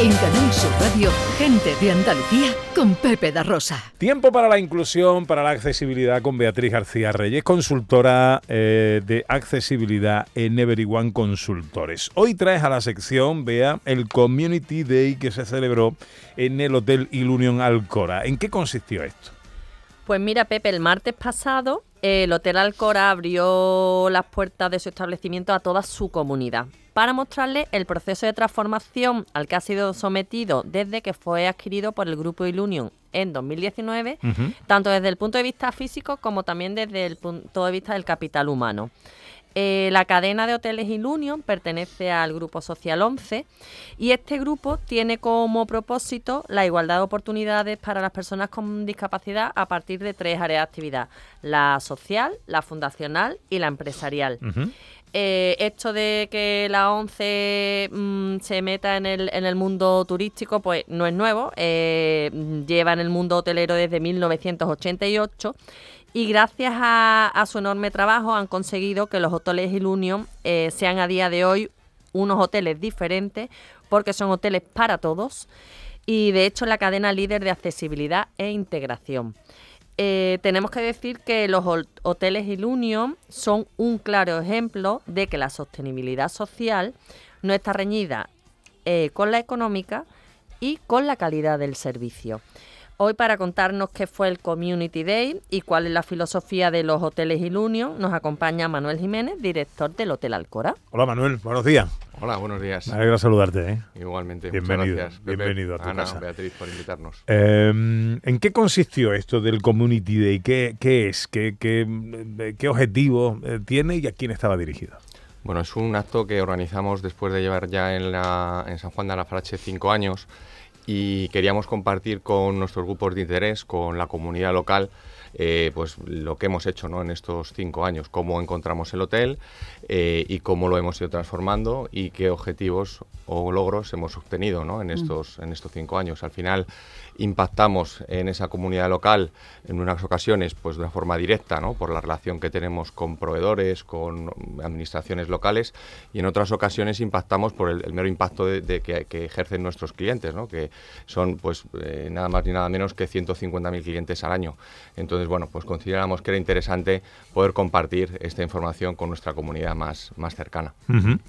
En Canal Sur Radio, gente de Andalucía con Pepe da Rosa. Tiempo para la inclusión, para la accesibilidad con Beatriz García Reyes, consultora eh, de accesibilidad en Everyone Consultores. Hoy traes a la sección, vea, el Community Day que se celebró en el Hotel Ilunion Alcora. ¿En qué consistió esto? Pues mira, Pepe, el martes pasado el Hotel Alcora abrió las puertas de su establecimiento a toda su comunidad para mostrarle el proceso de transformación al que ha sido sometido desde que fue adquirido por el Grupo Ilunion en 2019, tanto desde el punto de vista físico como también desde el punto de vista del capital humano. Eh, la cadena de hoteles Ilunion pertenece al Grupo Social 11 y este grupo tiene como propósito la igualdad de oportunidades para las personas con discapacidad a partir de tres áreas de actividad, la social, la fundacional y la empresarial. Eh, esto de que la ONCE mm, se meta en el, en el mundo turístico, pues no es nuevo. Eh, lleva en el mundo hotelero desde 1988 y gracias a, su enorme trabajo han conseguido que los hoteles Ilunion eh, sean a día de hoy unos hoteles diferentes porque son hoteles para todos y de hecho la cadena líder de accesibilidad e integración. Eh, tenemos que decir que los hoteles Ilunion son un claro ejemplo de que la sostenibilidad social no está reñida eh, con la económica y con la calidad del servicio. Hoy para contarnos qué fue el Community Day y cuál es la filosofía de los hoteles Ilunion, nos acompaña Manuel Jiménez, director del Hotel Alcora. Hola Manuel, buenos días. Hola, buenos días. Me alegra saludarte. ¿eh? Igualmente. Bienvenido, gracias. bienvenido a tu Ana, casa. Beatriz, por invitarnos. Eh, ¿En qué consistió esto del Community Day? ¿Qué, qué es? ¿Qué, qué, qué objetivo eh, tiene y a quién estaba dirigido? Bueno, es un acto que organizamos después de llevar ya en, la, en San Juan de la Farache cinco años y queríamos compartir con nuestros grupos de interés, con la comunidad local, eh, pues lo que hemos hecho ¿no? en estos cinco años, cómo encontramos el hotel eh, y cómo lo hemos ido transformando y qué objetivos o logros hemos obtenido ¿no? en, estos, en estos cinco años. Al final impactamos en esa comunidad local en unas ocasiones pues de una forma directa, ¿no? por la relación que tenemos con proveedores, con administraciones locales y en otras ocasiones impactamos por el, mero impacto de, que, ejercen nuestros clientes, ¿no? que son pues eh, nada más ni nada menos que 150.000 clientes al año. Entonces, bueno, pues consideramos que era interesante poder compartir esta información con nuestra comunidad más, más cercana.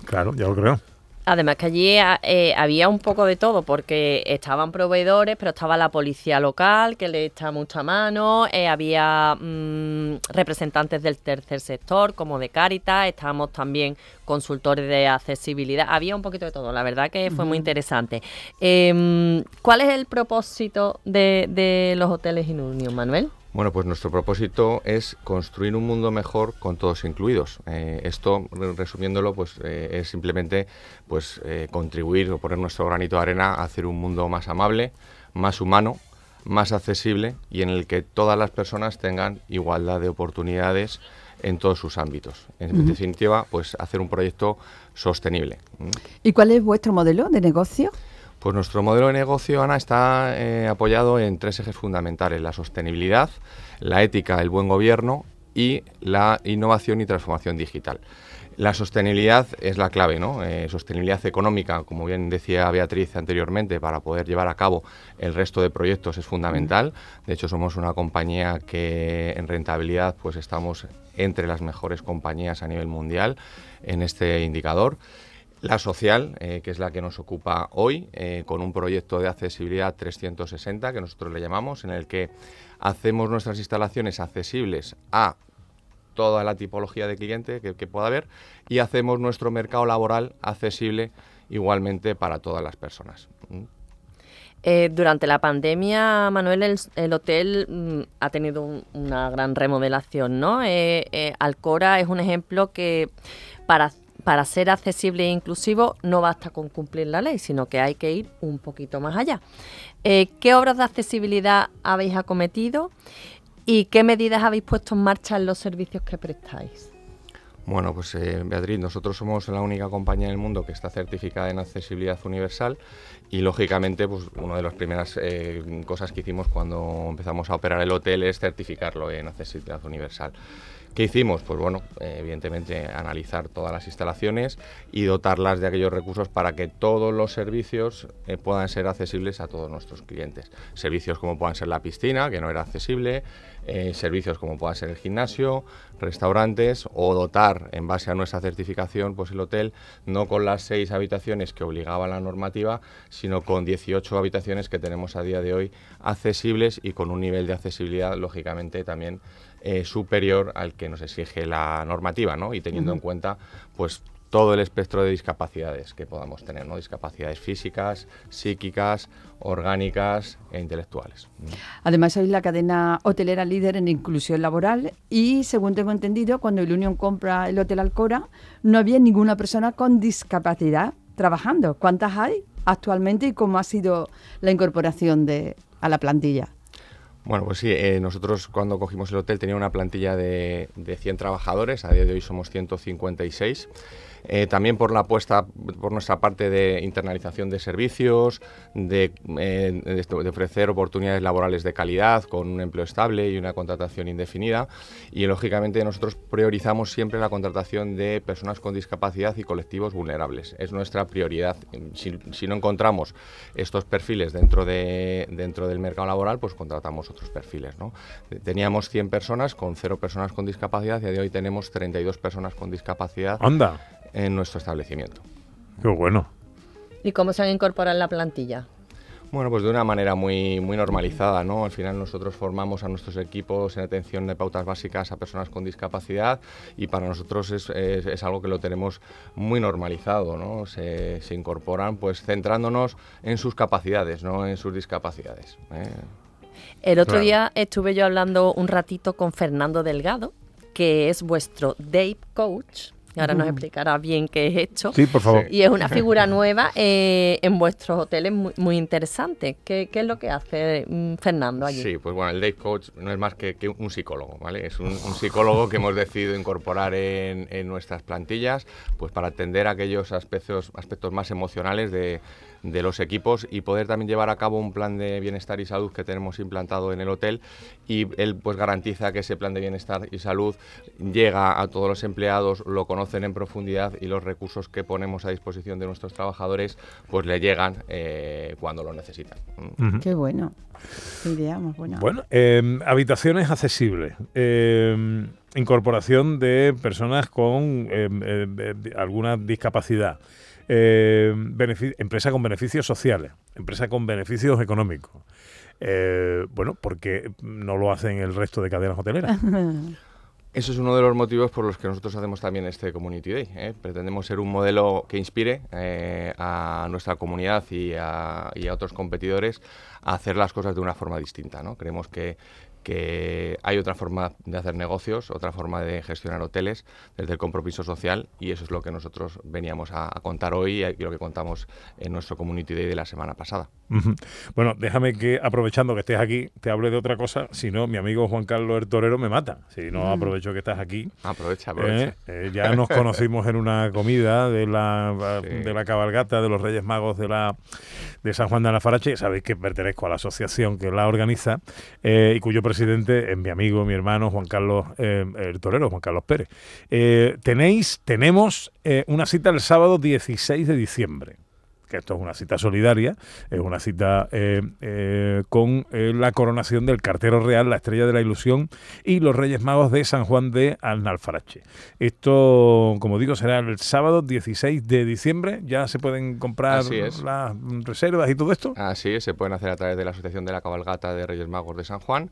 Claro, ya lo creo. Además que allí eh, había un poco de todo, porque estaban proveedores, pero estaba la policía local, que le echa mucha mano, eh, había mm, representantes del tercer sector, como de Caritas, estábamos también consultores de accesibilidad, había un poquito de todo, la verdad que fue muy interesante. Em, ¿Cuál es el propósito de, de los hoteles Inunion, Manuel? Bueno, pues nuestro propósito es construir un mundo mejor con todos incluidos. Eh, esto, resumiéndolo, pues eh, es simplemente pues eh, contribuir o poner nuestro granito de arena a hacer un mundo más amable, más humano, más accesible y en el que todas las personas tengan igualdad de oportunidades en todos sus ámbitos. En definitiva, pues hacer un proyecto sostenible. ¿Y cuál es vuestro modelo de negocio? Pues nuestro modelo de negocio, Ana, está eh, apoyado en tres ejes fundamentales, la sostenibilidad, la ética, el buen gobierno y la innovación y transformación digital. La sostenibilidad es la clave, ¿no? Eh, sostenibilidad económica, como bien decía Beatriz anteriormente, para poder llevar a cabo el resto de proyectos es fundamental. De hecho, somos una compañía que en rentabilidad pues estamos entre las mejores compañías a nivel mundial en este indicador. La social, eh, que es la que nos ocupa hoy, eh, con un proyecto de accesibilidad 360, que nosotros le llamamos, en el que hacemos nuestras instalaciones accesibles a toda la tipología de cliente que, pueda haber y hacemos nuestro mercado laboral accesible igualmente para todas las personas. ¿Mm? Eh, durante la pandemia, Manuel, el, hotel mm, ha tenido una gran remodelación, ¿no? Alcora es un ejemplo que para para ser accesible e inclusivo no basta con cumplir la ley, sino que hay que ir un poquito más allá. Eh, ¿Qué obras de accesibilidad habéis acometido y qué medidas habéis puesto en marcha en los servicios que prestáis? Bueno, pues eh, Beatriz, nosotros somos la única compañía en el mundo que está certificada en accesibilidad universal y lógicamente pues una de las primeras eh, cosas que hicimos cuando empezamos a operar el hotel es certificarlo en accesibilidad universal. ¿Qué hicimos? Pues bueno, eh, evidentemente analizar todas las instalaciones y dotarlas de aquellos recursos para que todos los servicios eh, puedan ser accesibles a todos nuestros clientes. Servicios como puedan ser la piscina, que no era accesible, eh, servicios como pueda ser el gimnasio, restaurantes o dotar en base a nuestra certificación pues el hotel no con las seis habitaciones que obligaba la normativa, sino con 18 habitaciones que tenemos a día de hoy accesibles y con un nivel de accesibilidad lógicamente también eh, superior al que nos exige la normativa, ¿no? Y teniendo en cuenta, pues todo el espectro de discapacidades que podamos tener, ¿no? discapacidades físicas, psíquicas, orgánicas e intelectuales. Además, sois la cadena hotelera líder en inclusión laboral y, según tengo entendido, cuando el Unión compra el Hotel Alcora, no había ninguna persona con discapacidad trabajando. ¿Cuántas hay actualmente y cómo ha sido la incorporación de, a la plantilla? Bueno, pues sí, eh, nosotros cuando cogimos el hotel tenía una plantilla de, de 100 trabajadores, a día de hoy somos 156. Eh, también por la apuesta por nuestra parte de internalización de servicios, de, eh, de, ofrecer oportunidades laborales de calidad con un empleo estable y una contratación indefinida. Y lógicamente nosotros priorizamos siempre la contratación de personas con discapacidad y colectivos vulnerables. Es nuestra prioridad. Si, si no encontramos estos perfiles dentro, de, dentro del mercado laboral, pues contratamos otros perfiles. ¿no? Teníamos 100 personas con cero personas con discapacidad y a día de hoy tenemos 32 personas con discapacidad. Anda en nuestro establecimiento. Qué bueno. ¿Y cómo se han incorporado en la plantilla? Bueno, pues de una manera muy, muy normalizada, ¿no? Al final nosotros formamos a nuestros equipos en atención de pautas básicas a personas con discapacidad y para nosotros es, es, es algo que lo tenemos muy normalizado, ¿no? Se, se, incorporan pues centrándonos en sus capacidades, no en sus discapacidades. ¿eh? El otro claro. día estuve yo hablando un ratito con Fernando Delgado, que es vuestro Dave Coach, Ahora nos explicará bien qué es esto. Sí, por favor. Y es una figura nueva eh, en vuestros hoteles muy, muy interesante. ¿Qué, ¿Qué, es lo que hace mm, Fernando allí? Sí, pues bueno, el Dave Coach no es más que, que un psicólogo, ¿vale? Es un, un psicólogo que hemos decidido incorporar en, en, nuestras plantillas pues para atender aquellos aspectos, aspectos más emocionales de, de los equipos y poder también llevar a cabo un plan de bienestar y salud que tenemos implantado en el hotel y él pues garantiza que ese plan de bienestar y salud llega a todos los empleados, lo conocen en profundidad y los recursos que ponemos a disposición de nuestros trabajadores pues le llegan eh, cuando lo necesitan. Uh -huh. Qué bueno. Idea más buena. Bueno, eh, habitaciones accesibles. Eh, incorporación de personas con alguna discapacidad. Eh, empresa con beneficios sociales, empresa con beneficios económicos. Eh, bueno, porque no lo hacen el resto de cadenas hoteleras. Eso es uno de los motivos por los que nosotros hacemos también este Community Day. ¿eh? Pretendemos ser un modelo que inspire eh, a nuestra comunidad y a, y a, otros competidores a hacer las cosas de una forma distinta. ¿no? Creemos que, que hay otra forma de hacer negocios, otra forma de gestionar hoteles desde el compromiso social y eso es lo que nosotros veníamos a, a contar hoy y lo que contamos en nuestro Community Day de la semana pasada. Uh -huh. Bueno, déjame que aprovechando que estés aquí te hable de otra cosa, si no mi amigo Juan Carlos el Torero me mata, si no aprovecho que estás aquí. Aprovecha, aprovecha. Eh, eh, ya nos conocimos en una comida de la, sí. de la cabalgata de los Reyes Magos de la de San Juan de Alafarache, sabéis que pertenezco a la asociación que la organiza eh, y cuyo presidente es mi amigo, mi hermano Juan Carlos eh, el Torero, Juan Carlos Pérez. Eh, tenéis, tenemos una cita el sábado 16 de diciembre que esto es una cita solidaria, es una cita eh, eh, con eh, la coronación del cartero real, la estrella de la ilusión y los Reyes Magos de San Juan de Alnalfarache. Esto, como digo, será el sábado 16 de diciembre. Ya se pueden comprar las reservas y todo esto. Así es, se pueden hacer a través de la Asociación de la Cabalgata de Reyes Magos de San Juan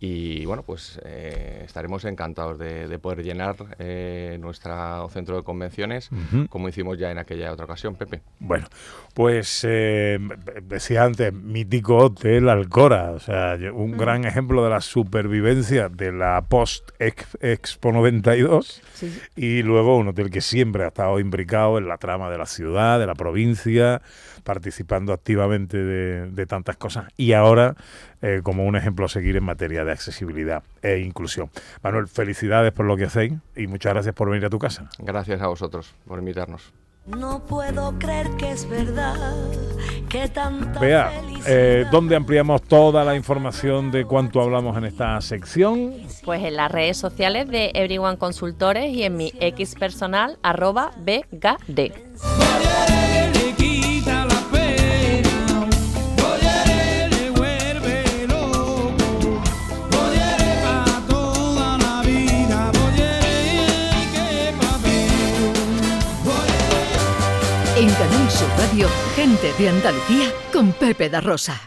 y bueno, pues eh, estaremos encantados de, de poder llenar eh, nuestro centro de convenciones, uh -huh. como hicimos ya en aquella otra ocasión, Pepe. Bueno, pues eh, decía antes, mítico hotel Alcora, o sea, un uh -huh. gran ejemplo de la supervivencia de la post-Expo 92 sí. y luego un hotel que siempre ha estado imbricado en la trama de la ciudad, de la provincia, participando activamente de, de tantas cosas y ahora eh, como un ejemplo a seguir en materia de accesibilidad e inclusión. Manuel, felicidades por lo que hacéis y muchas gracias por venir a tu casa. Gracias a vosotros por invitarnos. No puedo creer que es verdad que tanta Vea, Eh, ¿Dónde ampliamos toda la información de cuánto hablamos en esta sección? Pues en las redes sociales de Everyone Consultores y en mi X personal, arroba BGD. De Andalucía con Pepe da Rosa.